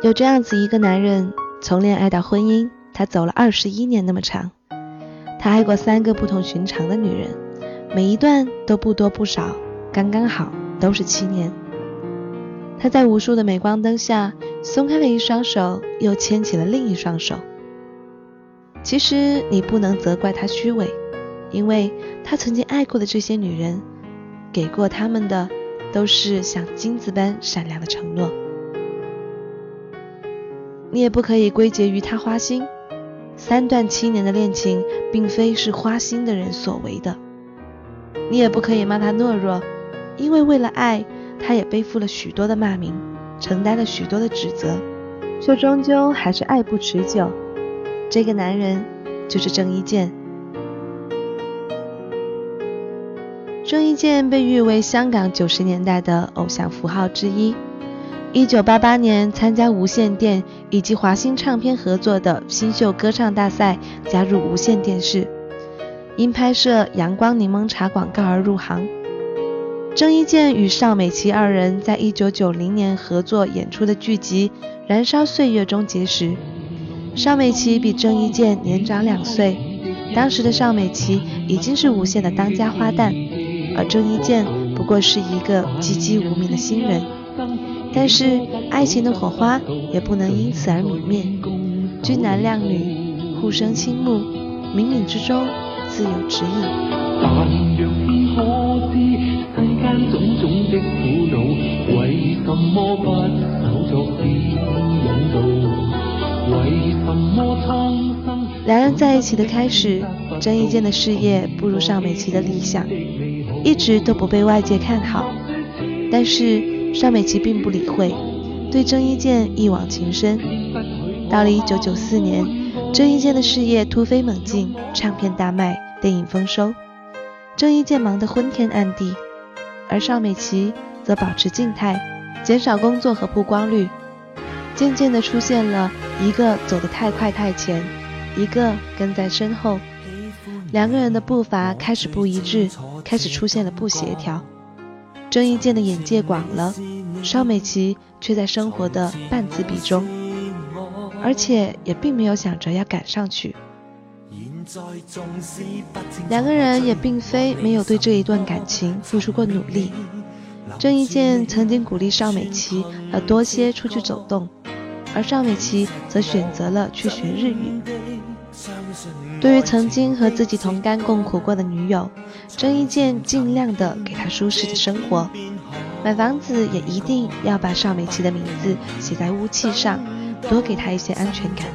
有这样子一个男人，从恋爱到婚姻，他走了二十一年那么长。他爱过三个不同寻常的女人，每一段都不多不少，刚刚好，都是七年。他在无数的镁光灯下，松开了一双手，又牵起了另一双手。其实你不能责怪他虚伪，因为他曾经爱过的这些女人，给过他们的都是像金子般闪亮的承诺。你也不可以归结于他花心，三段七年的恋情并非是花心的人所为的。你也不可以骂他懦弱，因为为了爱，他也背负了许多的骂名，承担了许多的指责，却终究还是爱不持久。这个男人就是郑伊健。郑伊健被誉为香港九十年代的偶像符号之一。一九八八年，参加无线电以及华星唱片合作的新秀歌唱大赛，加入无线电视，因拍摄《阳光柠檬茶》广告而入行。郑伊健与邵美琪二人在一九九零年合作演出的剧集《燃烧岁月》中结识。邵美琪比郑伊健年长两岁，当时的邵美琪已经是无线的当家花旦，而郑伊健不过是一个籍籍无名的新人。但是爱情的火花也不能因此而泯灭，俊男靓女，互生倾慕，冥冥之中自有指引。两人在一起的开始，郑伊健的事业不如邵美琪的理想，一直都不被外界看好，但是。邵美琪并不理会，对郑伊健一往情深。到了1994年，郑伊健的事业突飞猛进，唱片大卖，电影丰收。郑伊健忙得昏天暗地，而邵美琪则保持静态，减少工作和曝光率。渐渐地出现了一个走得太快太前，一个跟在身后，两个人的步伐开始不一致，开始出现了不协调。郑伊健的眼界广了，邵美琪却在生活的半自闭中，而且也并没有想着要赶上去。两个人也并非没有对这一段感情付出过努力。郑伊健曾经鼓励邵美琪要多些出去走动，而邵美琪则选择了去学日语。对于曾经和自己同甘共苦过的女友，郑伊健尽量的给她舒适的生活，买房子也一定要把邵美琪的名字写在屋契上，多给她一些安全感。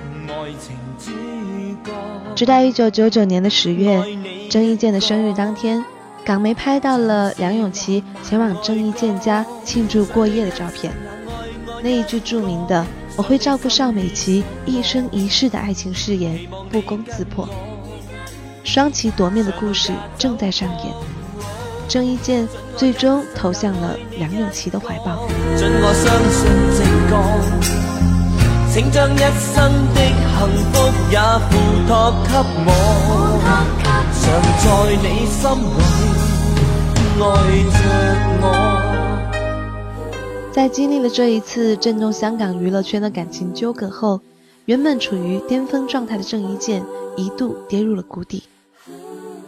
直到一九九九年的十月，郑伊健的生日当天，港媒拍到了梁咏琪前往郑伊健家庆祝过夜的照片，那一句著名的。我会照顾邵美琪一生一世的爱情誓言不攻自破，双旗夺面的故事正在上演。郑伊健最终投向了梁咏琪的怀抱。请将一生的幸福也付托给我，常在你心里爱着我。在经历了这一次震动香港娱乐圈的感情纠葛后，原本处于巅峰状态的郑伊健一度跌入了谷底。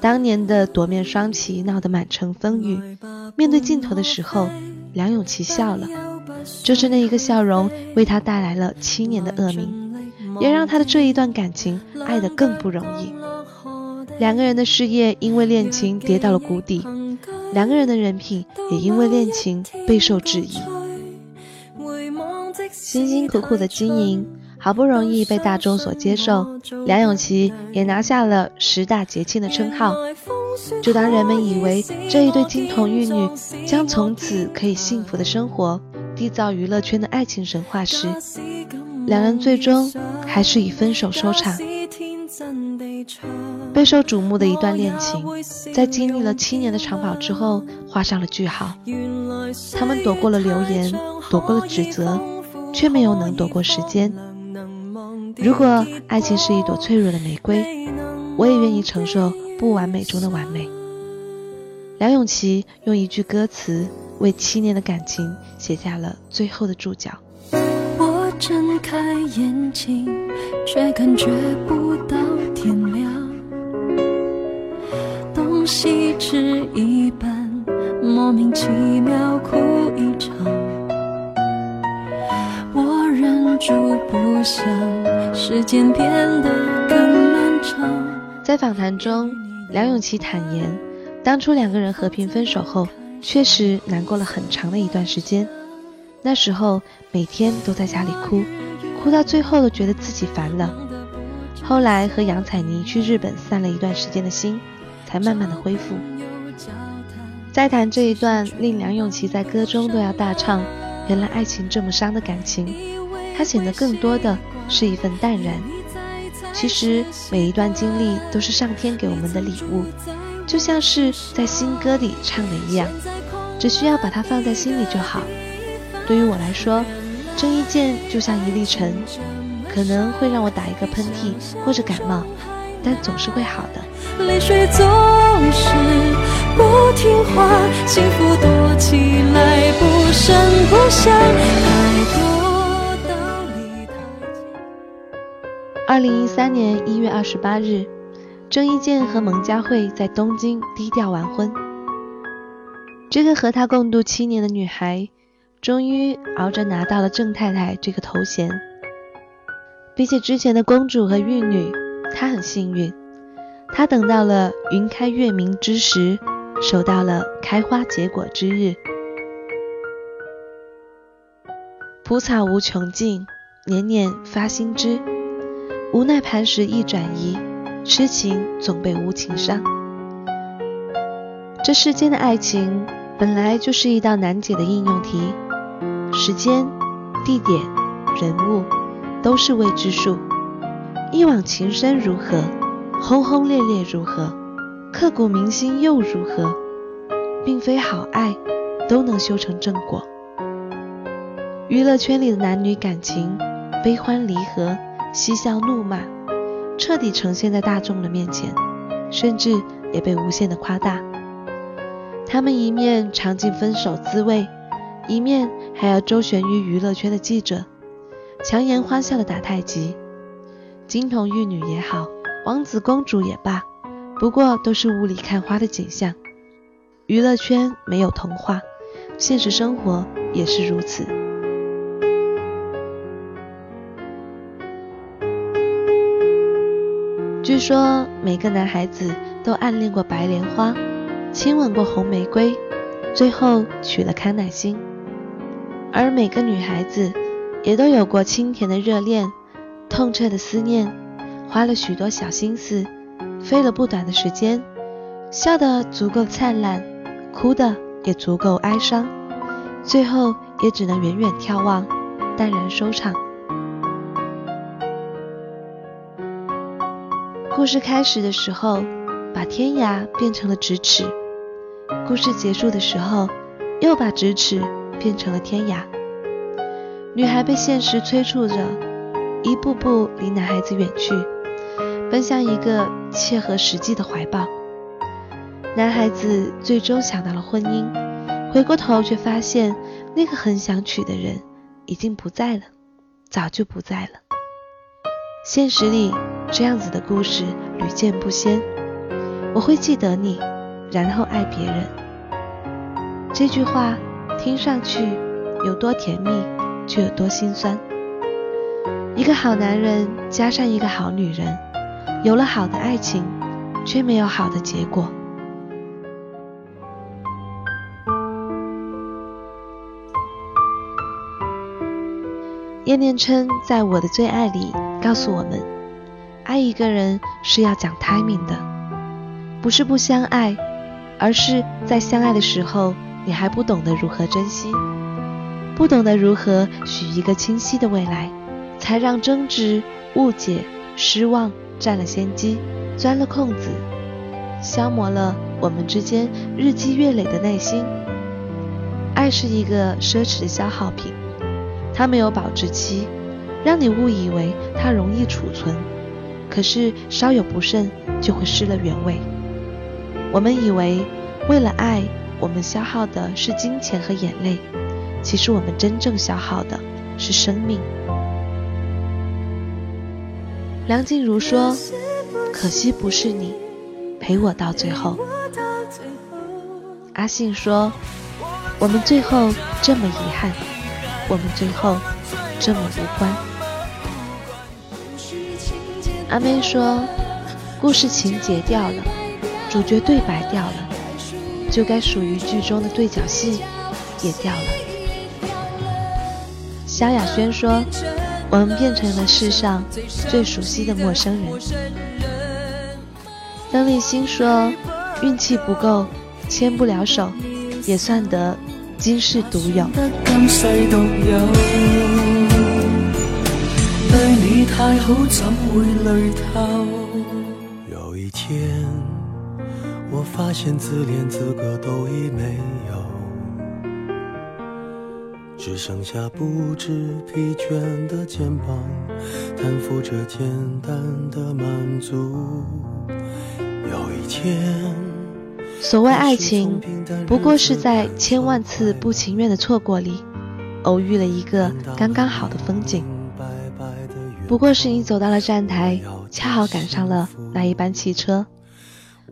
当年的夺面双旗闹得满城风雨，面对镜头的时候，梁咏琪笑了，就是那一个笑容为他带来了七年的恶名，也让他的这一段感情爱得更不容易。两个人的事业因为恋情跌到了谷底，两个人的人品也因为恋情备受质疑。辛辛苦苦的经营，好不容易被大众所接受，梁咏琪也拿下了十大节庆的称号。就当人们以为这一对金童玉女将从此可以幸福的生活，缔造娱乐圈的爱情神话时，两人最终还是以分手收场。备受瞩目的一段恋情，在经历了七年的长跑之后，画上了句号。他们躲过了流言，躲过了指责，却没有能躲过时间。如果爱情是一朵脆弱的玫瑰，我也愿意承受不完美中的完美。梁咏琪用一句歌词为七年的感情写下了最后的注脚。我睁开眼睛，却感觉不到天亮。东西吃一半，莫名其妙哭一场。我忍住不想，时间变得更漫长。在访谈中，梁咏琪坦言，当初两个人和平分手后，确实难过了很长的一段时间。那时候每天都在家里哭，哭到最后都觉得自己烦了。后来和杨采妮去日本散了一段时间的心，才慢慢的恢复。再谈这一段令梁咏琪在歌中都要大唱“原来爱情这么伤”的感情，她显得更多的是一份淡然。其实每一段经历都是上天给我们的礼物，就像是在新歌里唱的一样，只需要把它放在心里就好。对于我来说，郑伊健就像一粒尘，可能会让我打一个喷嚏或者感冒，但总是会好的。泪水总是不听话，幸福躲起来不声不响，太多二零一三年一月二十八日，郑伊健和蒙嘉慧在东京低调完婚。这个和他共度七年的女孩。终于熬着拿到了郑太太这个头衔。比起之前的公主和玉女，她很幸运，她等到了云开月明之时，守到了开花结果之日。蒲草无穷尽，年年发新枝。无奈磐石易转移，痴情总被无情伤。这世间的爱情本来就是一道难解的应用题。时间、地点、人物都是未知数。一往情深如何？轰轰烈烈如何？刻骨铭心又如何？并非好爱都能修成正果。娱乐圈里的男女感情，悲欢离合、嬉笑怒骂，彻底呈现在大众的面前，甚至也被无限的夸大。他们一面尝尽分手滋味。一面还要周旋于娱乐圈的记者，强颜欢笑的打太极，金童玉女也好，王子公主也罢，不过都是雾里看花的景象。娱乐圈没有童话，现实生活也是如此。据说每个男孩子都暗恋过白莲花，亲吻过红玫瑰，最后娶了康乃馨。而每个女孩子也都有过清甜的热恋，痛彻的思念，花了许多小心思，费了不短的时间，笑得足够灿烂，哭的也足够哀伤，最后也只能远远眺望，淡然收场。故事开始的时候，把天涯变成了咫尺；故事结束的时候，又把咫尺。变成了天涯，女孩被现实催促着，一步步离男孩子远去，奔向一个切合实际的怀抱。男孩子最终想到了婚姻，回过头却发现那个很想娶的人已经不在了，早就不在了。现实里这样子的故事屡见不鲜。我会记得你，然后爱别人。这句话。听上去有多甜蜜，就有多心酸。一个好男人加上一个好女人，有了好的爱情，却没有好的结果。叶念琛在我的最爱里告诉我们，爱一个人是要讲 timing 的，不是不相爱，而是在相爱的时候。你还不懂得如何珍惜，不懂得如何许一个清晰的未来，才让争执、误解、失望占了先机，钻了空子，消磨了我们之间日积月累的耐心。爱是一个奢侈的消耗品，它没有保质期，让你误以为它容易储存，可是稍有不慎就会失了原味。我们以为为了爱，我们消耗的是金钱和眼泪。其实我们真正消耗的是生命。梁静茹说：“可惜不是你陪我到最后。”阿信说：“我们最后这么遗憾，我们最后这么无关。”阿妹说：“故事情节掉了，主角对白掉了，就该属于剧中的对角戏也掉了。”萧亚轩说：“我们变成了世上最熟悉的陌生人。”邓丽欣说：“运气不够，牵不了手，也算得今世独有。”对你太好，怎会累有一天，我发现自怜资格都已没有。只剩下不知疲倦的肩膀，担负着简单的满足。有一天，所谓爱情，不过是在千万次不情愿的错过里，偶遇了一个刚刚好的风景。不过是你走到了站台，恰好赶上了那一班汽车。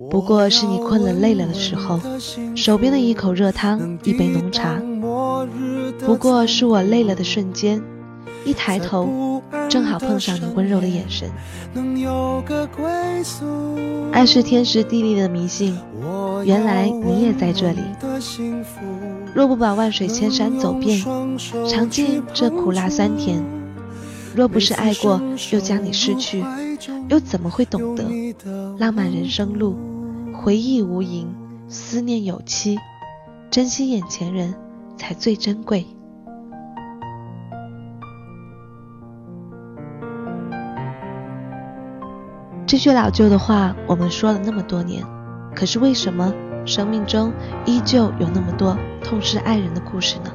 不过是你困了累了的时候，手边的一口热汤，一杯浓茶。不过是我累了的瞬间，一抬头，正好碰上你温柔的眼神。爱是天时地利的迷信，原来你也在这里。若不把万水千山走遍，尝尽这苦辣酸甜；若不是爱过，又将你失去，又怎么会懂得浪漫人生路，回忆无垠，思念有期，珍惜眼前人。才最珍贵。这句老旧的话，我们说了那么多年，可是为什么生命中依旧有那么多痛失爱人的故事呢？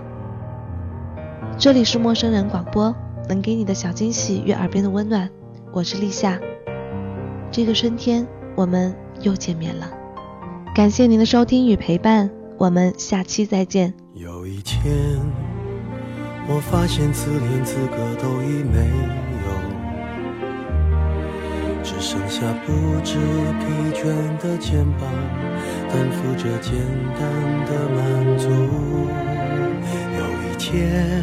这里是陌生人广播，能给你的小惊喜与耳边的温暖，我是立夏。这个春天，我们又见面了，感谢您的收听与陪伴，我们下期再见。有一天，我发现自怜资格都已没有，只剩下不知疲倦的肩膀，担负着简单的满足。有一天，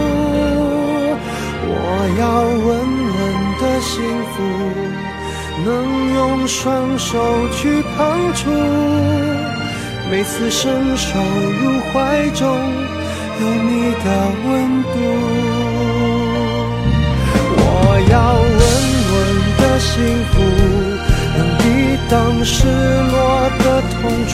我要稳稳的幸福，能用双手去碰触，每次伸手入怀中。有你的温度，我要稳稳的幸福，能抵挡失落的痛楚。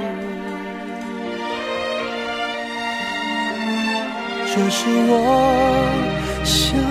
可是我想。